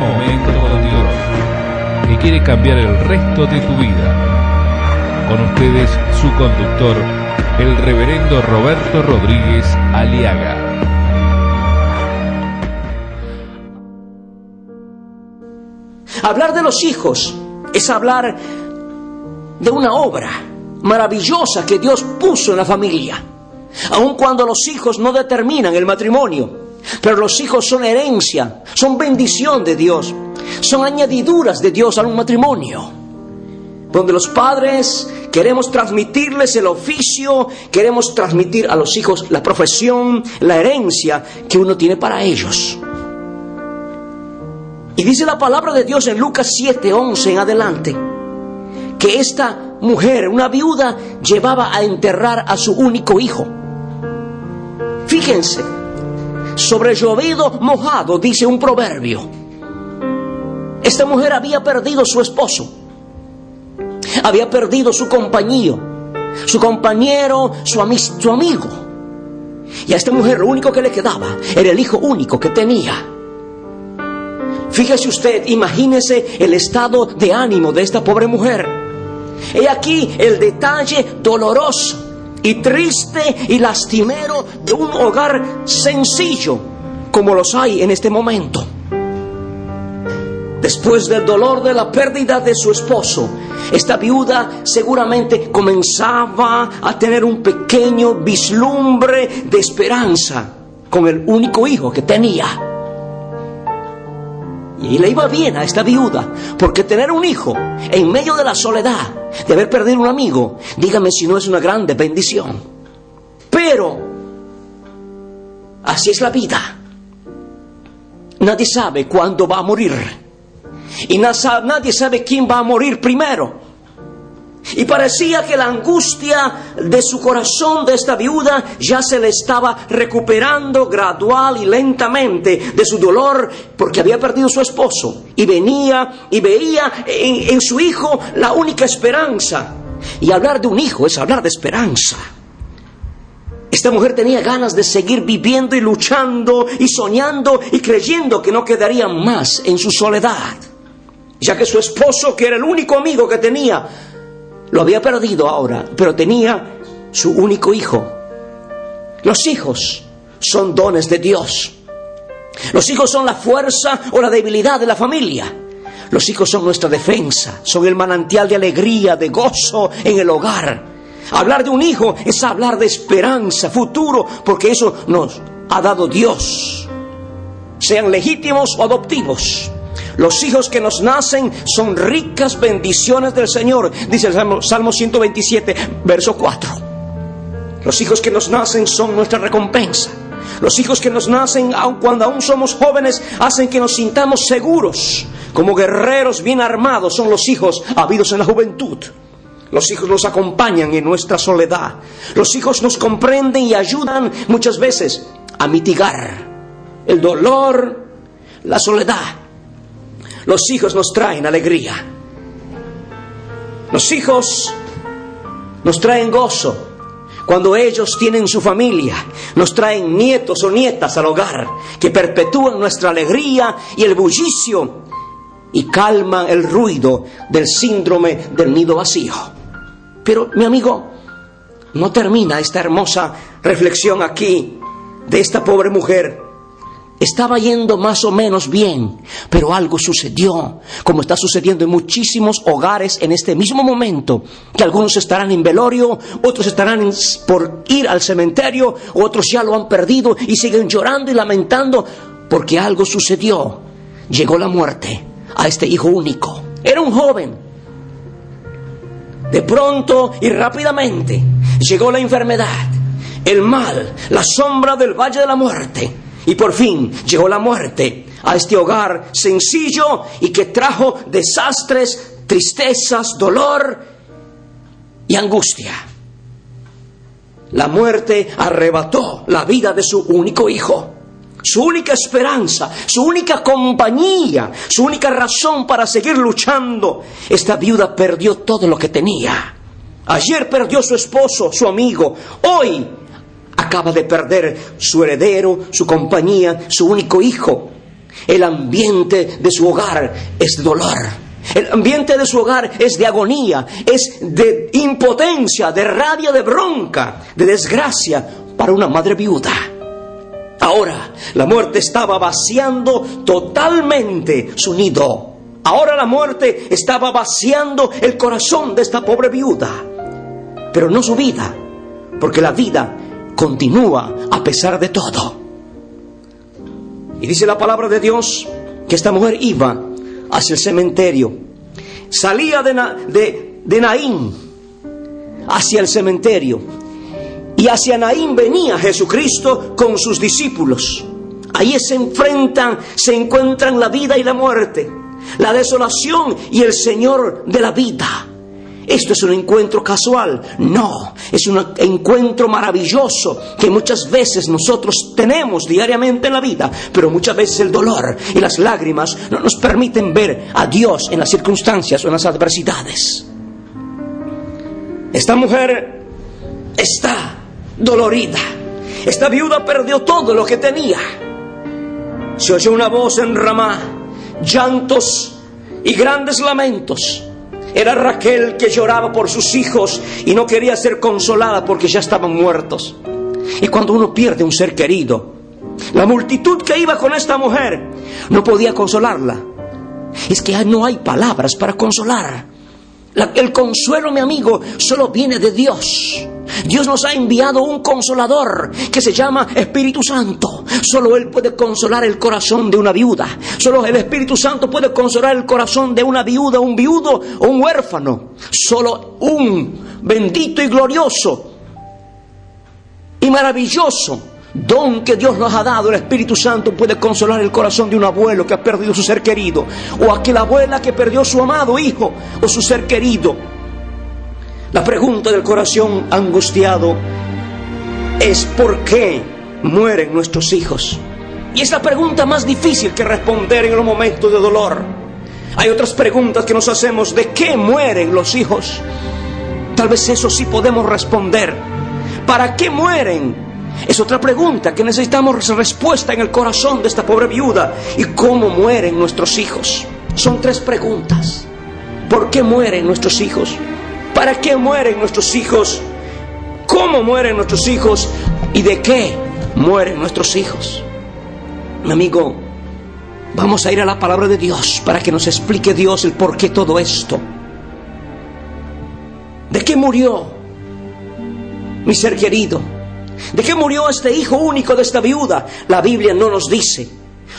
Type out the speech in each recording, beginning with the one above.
momento con Dios, que quiere cambiar el resto de tu vida. Con ustedes, su conductor, el reverendo Roberto Rodríguez Aliaga. Hablar de los hijos es hablar de una obra maravillosa que Dios puso en la familia. Aun cuando los hijos no determinan el matrimonio, pero los hijos son herencia, son bendición de Dios, son añadiduras de Dios a un matrimonio. Donde los padres queremos transmitirles el oficio, queremos transmitir a los hijos la profesión, la herencia que uno tiene para ellos. Y dice la palabra de Dios en Lucas 7, 11 en adelante, que esta mujer, una viuda, llevaba a enterrar a su único hijo. Fíjense, sobre llovido mojado, dice un proverbio. Esta mujer había perdido su esposo, había perdido su compañero, su compañero, su, su amigo. Y a esta mujer lo único que le quedaba era el hijo único que tenía. Fíjese usted, imagínese el estado de ánimo de esta pobre mujer. He aquí el detalle doloroso y triste y lastimero de un hogar sencillo como los hay en este momento. Después del dolor de la pérdida de su esposo, esta viuda seguramente comenzaba a tener un pequeño vislumbre de esperanza con el único hijo que tenía. Y le iba bien a esta viuda, porque tener un hijo en medio de la soledad, de haber perdido un amigo, dígame si no es una grande bendición. Pero, así es la vida. Nadie sabe cuándo va a morir. Y nadie sabe quién va a morir primero. Y parecía que la angustia de su corazón de esta viuda ya se le estaba recuperando gradual y lentamente de su dolor porque había perdido su esposo. Y venía y veía en, en su hijo la única esperanza. Y hablar de un hijo es hablar de esperanza. Esta mujer tenía ganas de seguir viviendo y luchando y soñando y creyendo que no quedaría más en su soledad, ya que su esposo, que era el único amigo que tenía, lo había perdido ahora, pero tenía su único hijo. Los hijos son dones de Dios. Los hijos son la fuerza o la debilidad de la familia. Los hijos son nuestra defensa, son el manantial de alegría, de gozo en el hogar. Hablar de un hijo es hablar de esperanza, futuro, porque eso nos ha dado Dios, sean legítimos o adoptivos. Los hijos que nos nacen son ricas bendiciones del Señor, dice el Salmo, 127, verso 4. Los hijos que nos nacen son nuestra recompensa. Los hijos que nos nacen, aun cuando aún somos jóvenes, hacen que nos sintamos seguros. Como guerreros bien armados son los hijos habidos en la juventud. Los hijos nos acompañan en nuestra soledad. Los hijos nos comprenden y ayudan muchas veces a mitigar el dolor, la soledad. Los hijos nos traen alegría. Los hijos nos traen gozo. Cuando ellos tienen su familia, nos traen nietos o nietas al hogar que perpetúan nuestra alegría y el bullicio y calman el ruido del síndrome del nido vacío. Pero mi amigo, no termina esta hermosa reflexión aquí de esta pobre mujer estaba yendo más o menos bien, pero algo sucedió, como está sucediendo en muchísimos hogares en este mismo momento, que algunos estarán en velorio, otros estarán por ir al cementerio, otros ya lo han perdido y siguen llorando y lamentando porque algo sucedió. Llegó la muerte a este hijo único. Era un joven. De pronto y rápidamente llegó la enfermedad, el mal, la sombra del valle de la muerte y por fin llegó la muerte a este hogar sencillo y que trajo desastres, tristezas, dolor y angustia. La muerte arrebató la vida de su único hijo, su única esperanza, su única compañía, su única razón para seguir luchando. Esta viuda perdió todo lo que tenía. Ayer perdió su esposo, su amigo. Hoy acaba de perder su heredero, su compañía, su único hijo. El ambiente de su hogar es dolor. El ambiente de su hogar es de agonía, es de impotencia, de rabia, de bronca, de desgracia para una madre viuda. Ahora la muerte estaba vaciando totalmente su nido. Ahora la muerte estaba vaciando el corazón de esta pobre viuda. Pero no su vida, porque la vida continúa a pesar de todo. Y dice la palabra de Dios que esta mujer iba hacia el cementerio. Salía de, de, Naín hacia el cementerio. Y hacia Naín venía Jesucristo con sus discípulos. Ahí se enfrentan, se encuentran la vida y la muerte, la desolación y el Señor de la vida. Esto es un encuentro casual. No, es un encuentro maravilloso que muchas veces nosotros tenemos diariamente en la vida, pero muchas veces el dolor y las lágrimas no nos permiten ver a Dios en las circunstancias o en las adversidades. Esta mujer está dolorida. Esta viuda perdió todo lo que tenía. Se oyó una voz en Ramá, llantos y grandes lamentos. Era Raquel que lloraba por sus hijos y no quería ser consolada porque ya estaban muertos. Y cuando uno pierde un ser querido, la multitud que iba con esta mujer no podía consolarla. Es que no hay palabras para consolar. el consuelo, mi amigo, solo viene de Dios. Dios nos ha enviado un consolador que se llama Espíritu Santo. Solo Él puede consolar el corazón de una viuda. Solo el Espíritu Santo puede consolar el corazón de una viuda, un viudo o un huérfano. Solo un bendito y glorioso y maravilloso don que Dios nos ha dado, el Espíritu Santo puede consolar el corazón de un abuelo que ha perdido su ser querido, o aquella abuela que perdió su amado hijo o su ser querido. La pregunta del corazón angustiado es ¿por qué mueren nuestros hijos? Y es la pregunta más difícil que responder en los momentos de dolor. Hay otras preguntas que nos hacemos, ¿de qué mueren los hijos? Tal vez eso sí podemos responder. ¿Para qué mueren? Es otra pregunta que necesitamos respuesta en el corazón de esta pobre viuda. ¿Y cómo mueren nuestros hijos? Son tres preguntas. ¿Por qué mueren nuestros hijos? ¿Para qué mueren nuestros hijos? ¿Cómo mueren nuestros hijos? ¿Y de qué mueren nuestros hijos? Mi amigo, vamos a ir a la palabra de Dios para que nos explique Dios el por qué todo esto. ¿De qué murió mi ser querido? ¿De qué murió este hijo único de esta viuda? La Biblia no nos dice.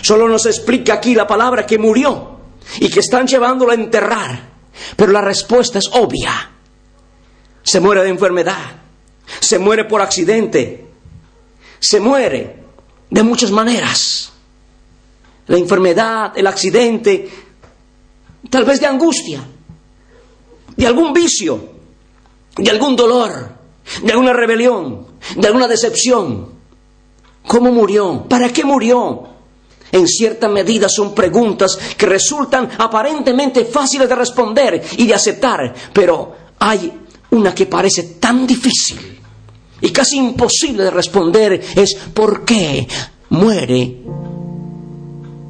Solo nos explica aquí la palabra que murió y que están llevándolo a enterrar. Pero la respuesta es obvia se muere de enfermedad, se muere por accidente, se muere de muchas maneras. La enfermedad, el accidente, tal vez de angustia, de algún vicio, de algún dolor, de alguna rebelión, de alguna decepción. ¿Cómo murió? ¿Para qué murió? En cierta medida son preguntas que resultan aparentemente fáciles de responder y de aceptar, pero hay una que parece tan difícil y casi imposible de responder es ¿por qué muere?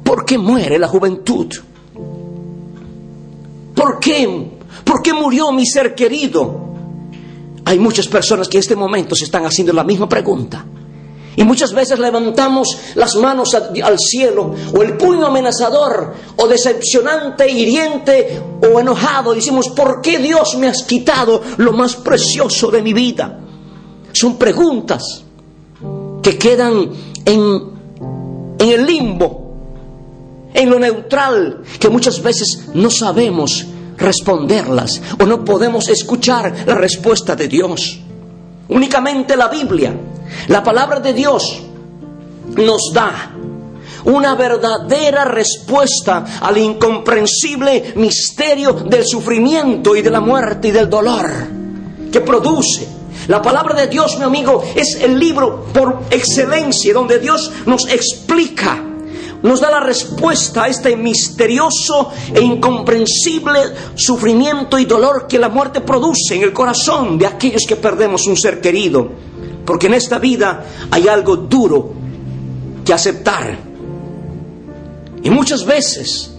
¿Por qué muere la juventud? ¿Por qué? ¿Por qué murió mi ser querido? Hay muchas personas que en este momento se están haciendo la misma pregunta. Y muchas veces levantamos las manos al cielo o el puño amenazador o decepcionante, hiriente o enojado. Decimos, ¿por qué Dios me has quitado lo más precioso de mi vida? Son preguntas que quedan en, en el limbo, en lo neutral, que muchas veces no sabemos responderlas o no podemos escuchar la respuesta de Dios. Únicamente la Biblia la palabra de Dios nos da una verdadera respuesta al incomprensible misterio del sufrimiento y de la muerte y del dolor que produce. La palabra de Dios, mi amigo, es el libro por excelencia donde Dios nos explica, nos da la respuesta a este misterioso e incomprensible sufrimiento y dolor que la muerte produce en el corazón de aquellos que perdemos un ser querido. Porque en esta vida hay algo duro que aceptar. Y muchas veces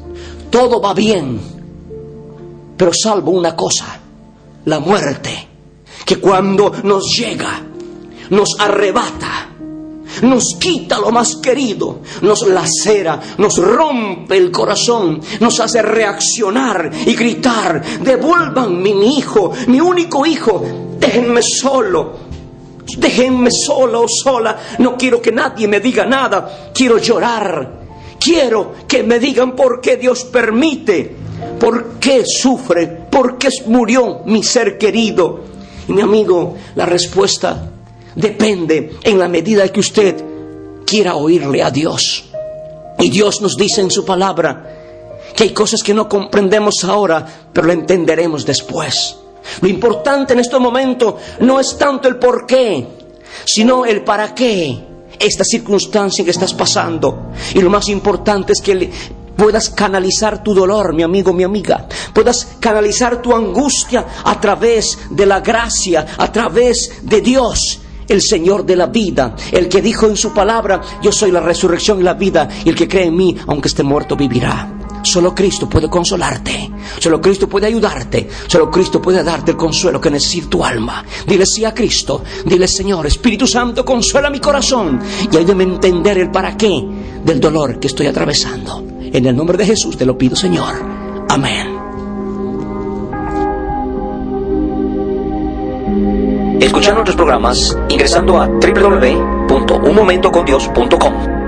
todo va bien, pero salvo una cosa, la muerte, que cuando nos llega, nos arrebata, nos quita lo más querido, nos lacera, nos rompe el corazón, nos hace reaccionar y gritar, devuelvan mi hijo, mi único hijo, déjenme solo. Déjenme solo o sola, no quiero que nadie me diga nada, quiero llorar, quiero que me digan por qué Dios permite, por qué sufre, por qué murió mi ser querido. Y mi amigo, la respuesta depende en la medida que usted quiera oírle a Dios. Y Dios nos dice en su palabra que hay cosas que no comprendemos ahora, pero lo entenderemos después. Lo importante en este momento no es tanto el por qué, sino el para qué esta circunstancia que estás pasando. Y lo más importante es que puedas canalizar tu dolor, mi amigo, mi amiga. Puedas canalizar tu angustia a través de la gracia, a través de Dios el Señor de la vida, el que dijo en su palabra, yo soy la resurrección y la vida, y el que cree en mí, aunque esté muerto, vivirá. Solo Cristo puede consolarte, solo Cristo puede ayudarte, solo Cristo puede darte el consuelo que necesita tu alma. Dile sí a Cristo, dile Señor, Espíritu Santo, consuela mi corazón y ayúdame a entender el para qué del dolor que estoy atravesando. En el nombre de Jesús te lo pido, Señor. Amén. Escuchar nuestros programas ingresando a www.unmomentocondios.com.